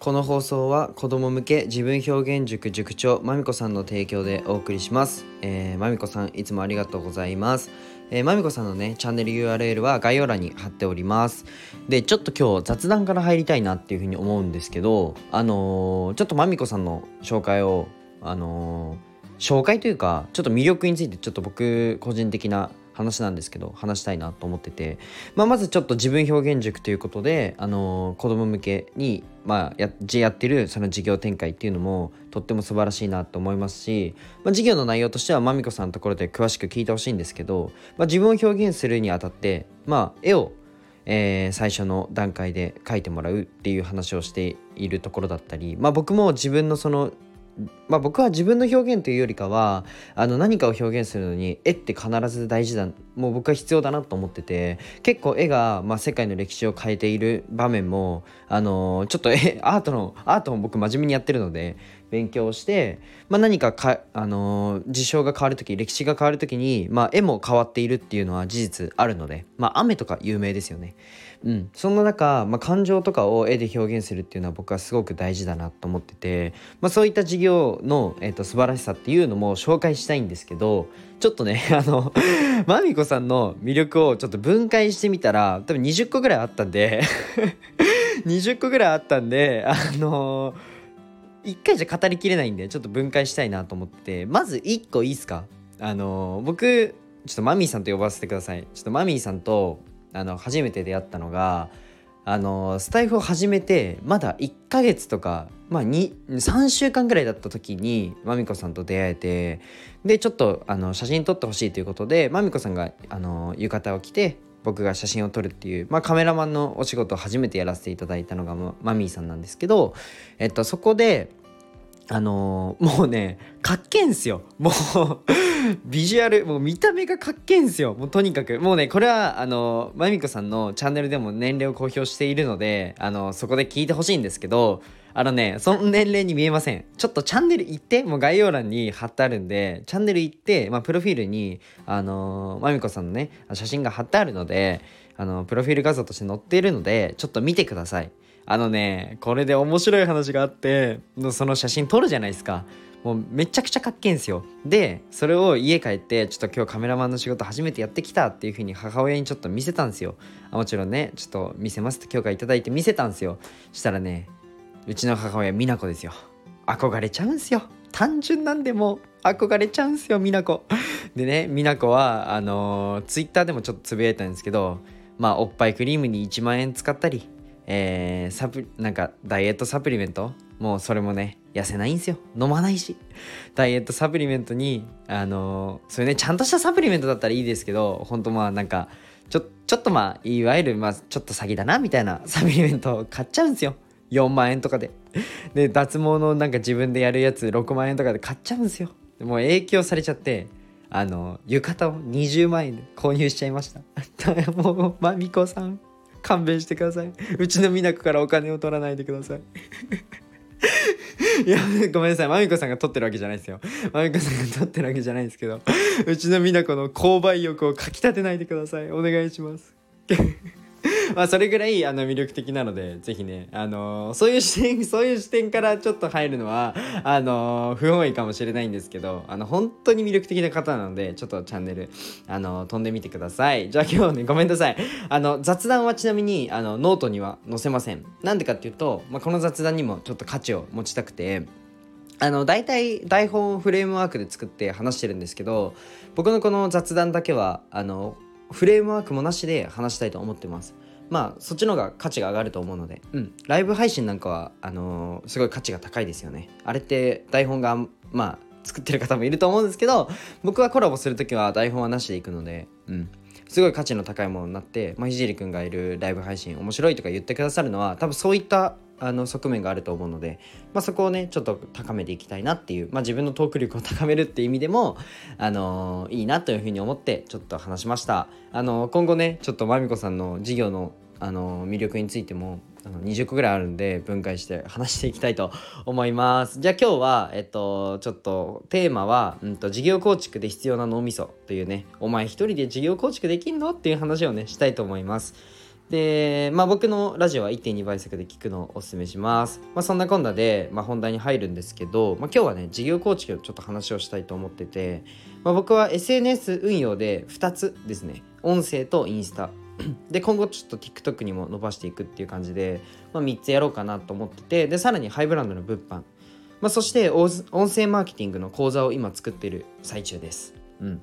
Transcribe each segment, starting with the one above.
この放送は子供向け自分表現塾塾長まみこさんの提供でお送りします。えー、まみこさんいつもありがとうございます。えー、まみこさんのね、チャンネル URL は概要欄に貼っております。で、ちょっと今日雑談から入りたいなっていうふうに思うんですけど、あのー、ちょっとまみこさんの紹介を、あのー、紹介というか、ちょっと魅力についてちょっと僕個人的な話なんですけど話したいなと思ってて、まあ、まずちょっと自分表現塾ということで、あのー、子供向けに、まあ、ややってるその事業展開っていうのもとっても素晴らしいなと思いますし、まあ、事業の内容としてはまみこさんのところで詳しく聞いてほしいんですけど、まあ、自分を表現するにあたって、まあ、絵をえー、最初の段階で描いてもらうっていう話をしているところだったり、まあ、僕も自分のそのまあ、僕は自分の表現というよりかはあの何かを表現するのに絵って必ず大事だもう僕は必要だなと思ってて結構絵が、まあ、世界の歴史を変えている場面もあのちょっと絵アートのアートも僕真面目にやってるので勉強して、まあ、何かか、あの事象が変わる時歴史が変わる時に、まあ、絵も変わっているっていうのは事実あるので、まあ、雨とか有名ですよね。うん、そんな中、まあ、感情とかを絵で表現するっていうのは僕はすごく大事だなと思ってて、まあ、そういった授業の、えーと、素晴らしさっていうのも紹介したいんですけどちょっとね あのまみこさんの魅力をちょっと分解してみたら多分20個ぐらいあったんで 20個ぐらいあったんであのー、1回じゃ語りきれないんでちょっと分解したいなと思ってまず1個いいっすか？あの、僕ちょっとマミーさんと呼ばせてください。ちょっとマミーさんとあの初めて出会ったのがあのスタイフを始めてまだ1ヶ月とか、まあ、3週間ぐらいだった時にまみこさんと出会えてでちょっとあの写真撮ってほしいということでまみこさんがあの浴衣を着て僕が写真を撮るっていう、まあ、カメラマンのお仕事を初めてやらせていただいたのがマミーさんなんですけど、えっと、そこであのー、もうねかっけんすよ。もうビジュアルもう見た目がかっけんすよ。もうとにかく。もうねこれはあのまみこさんのチャンネルでも年齢を公表しているのであのそこで聞いてほしいんですけどあのねその年齢に見えません。ちょっとチャンネル行ってもう概要欄に貼ってあるんでチャンネル行って、まあ、プロフィールにあのまみこさんのね写真が貼ってあるのであのプロフィール画像として載っているのでちょっと見てください。あのねこれで面白い話があってその写真撮るじゃないですか。もうめちゃくちゃかっけえんすよ。でそれを家帰ってちょっと今日カメラマンの仕事初めてやってきたっていう風に母親にちょっと見せたんですよ。あもちろんねちょっと見せますって許可いただいて見せたんですよ。したらねうちの母親美奈子ですよ。憧れちゃうんすよ。単純なんでも憧れちゃうんすよ美奈子でね美奈子はあのー、ツイッターでもちょっとつぶやいたんですけどまあおっぱいクリームに1万円使ったりえー、サプなんかダイエットサプリメント？もうそれもね痩せないんですよ。飲まないし。ダイエットサプリメントにあのー、それねちゃんとしたサプリメントだったらいいですけど本当まあなんかちょちょっとまあいわゆるまあちょっと詐欺だなみたいな サプリメントを買っちゃうんですよ。4万円とかで。で脱毛のなんか自分でやるやつ6万円とかで買っちゃうんですよ。もう影響されちゃってあの浴衣を20万円で購入しちゃいました。もうまみこさん。勘弁してください。うちの美奈子からお金を取らないでください。いやごめんなさい。まみこさんが取ってるわけじゃないですよ。まみこさんが取ってるわけじゃないですけどうちの美奈子の購買欲をかきたてないでください。お願いします。まあそれぐらいあの魅力的なのでぜひねあの、そういう視点 そういう視点からちょっと入るのはあの、不本意かもしれないんですけどあの本当に魅力的な方なのでちょっとチャンネルあの、飛んでみてください。じゃあ今日ねごめんなさい。あの雑談はちなみにあのノートには載せません。なんでかっていうと、まあ、この雑談にもちょっと価値を持ちたくてあの大体台本をフレームワークで作って話してるんですけど僕のこの雑談だけはあのフレームワークもなしで話したいと思ってます。まあそっちの方が価値が上がると思うので、うん、ライブ配信なんかはあのー、すごい価値が高いですよね。あれって台本がまあ作ってる方もいると思うんですけど僕はコラボする時は台本はなしでいくので、うん、すごい価値の高いものになって、まあ、ひじりくんがいるライブ配信面白いとか言ってくださるのは多分そういったあの側面があると思うので、まあ、そこをねちょっと高めていきたいなっていう、まあ、自分のトーク力を高めるっていう意味でも、あのー、いいなというふうに思ってちょっと話しました、あのー、今後ねちょっとまみこさんの事業のあの魅力についてもあの20個ぐらいあるんで分解して話していきたいと思います。じゃあ今日はえっとちょっとテーマは、うんと、事業構築で必要な脳みそというねお前一人で事業構築できんの？っていう話をねしたいと思います。で、まあ、僕のラジオは1.2倍速で聞くのをおすすめします。まあ、そんなこんなで、まあ、本題に入るんですけど、まあ、今日はね、事業構築をちょっと話をしたいと思ってて、まあ、僕は SNS 運用で2つですね、音声とインスタ。で、今後ちょっと TikTok にも伸ばしていくっていう感じで、まあ、3つやろうかなと思ってて、で、さらにハイブランドの物販。まあ、そして音声マーケティングの講座を今作ってる最中です。うん。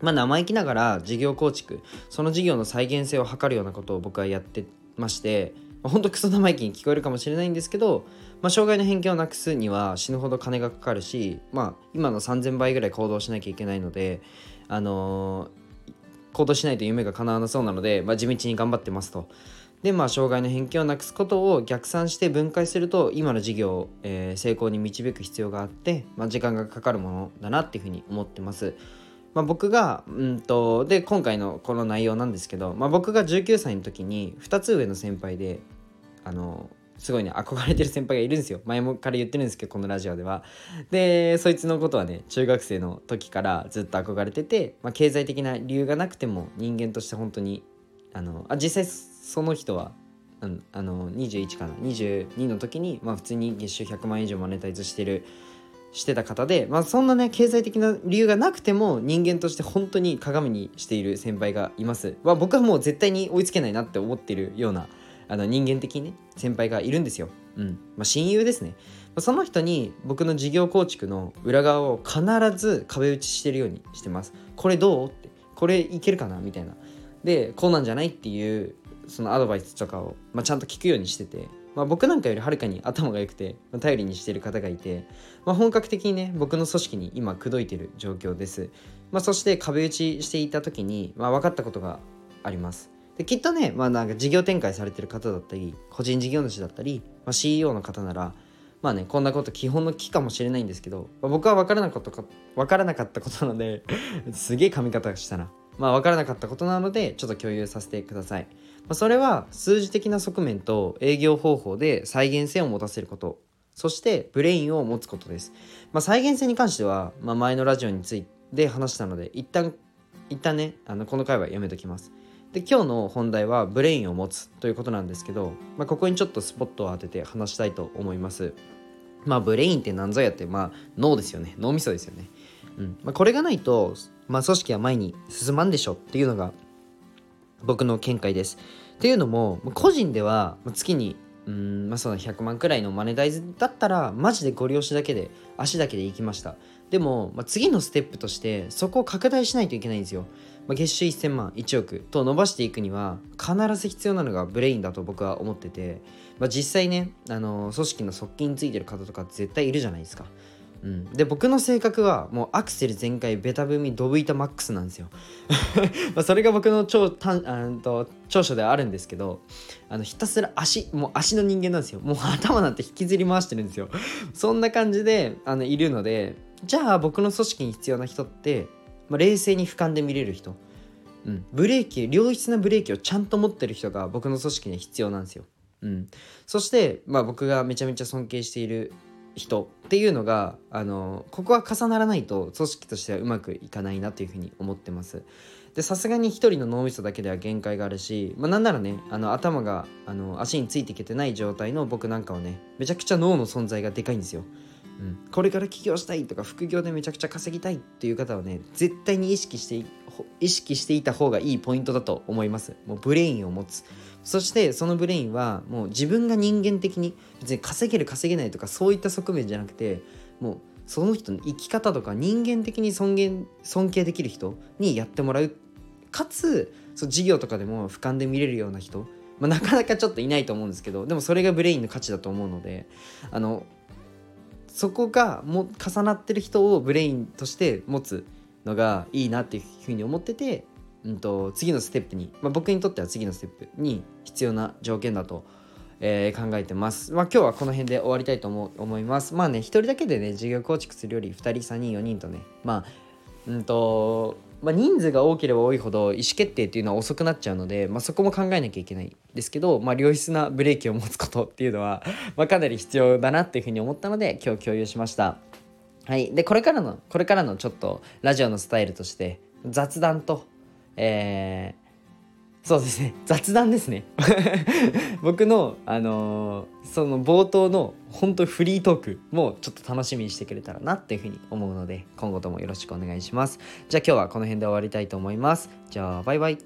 まあ、生意気ながら事業構築その事業の再現性を図るようなことを僕はやってまして、まあ、ほんとクソ生意気に聞こえるかもしれないんですけど、まあ、障害の偏見をなくすには死ぬほど金がかかるし、まあ、今の3000倍ぐらい行動しなきゃいけないので、あのー、行動しないと夢が叶わなそうなので、まあ、地道に頑張ってますと。でまあ障害の偏見をなくすことを逆算して分解すると今の事業を、えー、成功に導く必要があって、まあ、時間がかかるものだなっていうふうに思ってます。まあ、僕が、うんと、で、今回のこの内容なんですけど、まあ、僕が19歳の時に2つ上の先輩で、あの、すごいね、憧れてる先輩がいるんですよ。前もから言ってるんですけど、このラジオでは。で、そいつのことはね、中学生の時からずっと憧れてて、まあ、経済的な理由がなくても、人間として本当に、あの、あ実際その人は、あのあの21かな？22の時に、まあ、普通に月収100万円以上マネタイズしてるしてた方で、まあ、そんなね経済的な理由がなくても人間として本当に鏡にしている先輩がいます、まあ、僕はもう絶対に追いつけないなって思ってるようなあの人間的にね先輩がいるんですよ、うん。まあ、親友ですね。その人に僕の事業構築の裏側を必ず壁打ちしてるようにしてます。これどうって。これいけるかな？みたいな。でこうなんじゃない？っていうそのアドバイスとかを、まあ、ちゃんと聞くようにしてて。まあ、僕なんかよりはるかに頭が良くて、まあ、頼りにしている方がいて、まあ、本格的にね僕の組織に今口説いてる状況です、まあ、そして壁打ちしていた時に、まあ、分かったことがあります。できっとね、まあ、なんか事業展開されてる方だったり個人事業主だったり、まあ、CEO の方ならまあねこんなこと基本の木かもしれないんですけど、まあ、僕は分からなかったか分からなかったことなので すげえ噛み方したな。まあ分からなかったことなのでちょっと共有させてください。まそれは数字的な側面と営業方法で再現性を持たせること。そしてブレインを持つことです、まあ、再現性に関しては、まあ、前のラジオについて話したので一旦一旦ねあのこの回はやめときます。で今日の本題はブレインを持つということなんですけど、まあ、ここにちょっとスポットを当てて話したいと思います。まあブレインって何ぞやってまあ脳ですよね。脳みそですよね。うん。まあ、これがないと、まあ、組織は前に進まんでしょっていうのが僕の見解です。っていうのも個人では月にうんまあそうだ100万くらいのマネタイズだったらマジでご利用しだけで足だけで行きました。でも、まあ、次のステップとしてそこを拡大しないといけないんですよ、まあ、月収1000万1億と伸ばしていくには必ず必要なのがブレインだと僕は思ってて、まあ、実際ねあの組織の側近についてる方とか絶対いるじゃないですか。うん、で僕の性格はもうアクセル全開ベタ踏みドブ板マックスなんですよ。まそれが僕の長短と長所ではあるんですけどあのひたすら足もう足の人間なんですよ。もう頭なんて引きずり回してるんですよ。そんな感じであのいるのでじゃあ僕の組織に必要な人って、まあ、冷静に俯瞰で見れる人、うん、ブレーキ良質なブレーキをちゃんと持ってる人が僕の組織には必要なんですよ。うん、そして、まあ、僕がめちゃめちゃ尊敬している人っていうのがあのここは重ならないと組織としてはうまくいかないなというふうに思ってます。でさすがに1人の脳みそだけでは限界があるし、まあ、なんならねあの頭があの足についていけてない状態の僕なんかはねめちゃくちゃ脳の存在がでかいんですよ。うん、これから起業したいとか副業でめちゃくちゃ稼ぎたいっていう方はね絶対に意識して意識していた方がいいポイントだと思います。もうブレインを持つ。そしてそのブレインはもう自分が人間的に別に稼げる稼げないとかそういった側面じゃなくてもうその人の生き方とか人間的に尊厳尊敬できる人にやってもらう。かつそ事業とかでも俯瞰で見れるような人、まあ、なかなかちょっといないと思うんですけどでもそれがブレインの価値だと思うのであのそこがも重なってる人をブレインとして持つのがいいなっていうふうに思っててうんと、次のステップに、まあ、僕にとっては次のステップに必要な条件だと、えー、考えてます。まあ、今日はこの辺で終わりたいと思思います。まあね、一人だけでね、事業構築するより2人、3人、4人とね、まあ、うんと、まあ、人数が多ければ多いほど意思決定っていうのは遅くなっちゃうので、まあ、そこも考えなきゃいけないですけど、まあ、良質なブレーキを持つことっていうのは、まあ、かなり必要だなっていうふうに思ったので今日共有しました。はい、でこれからのこれからのちょっとラジオのスタイルとして雑談とえー、そうですね。雑談ですね。僕のあのーその冒頭の本当フリートークもちょっと楽しみにしてくれたらなっていうふうに思うので今後ともよろしくお願いします。じゃあ今日はこの辺で終わりたいと思います。じゃあバイバイ。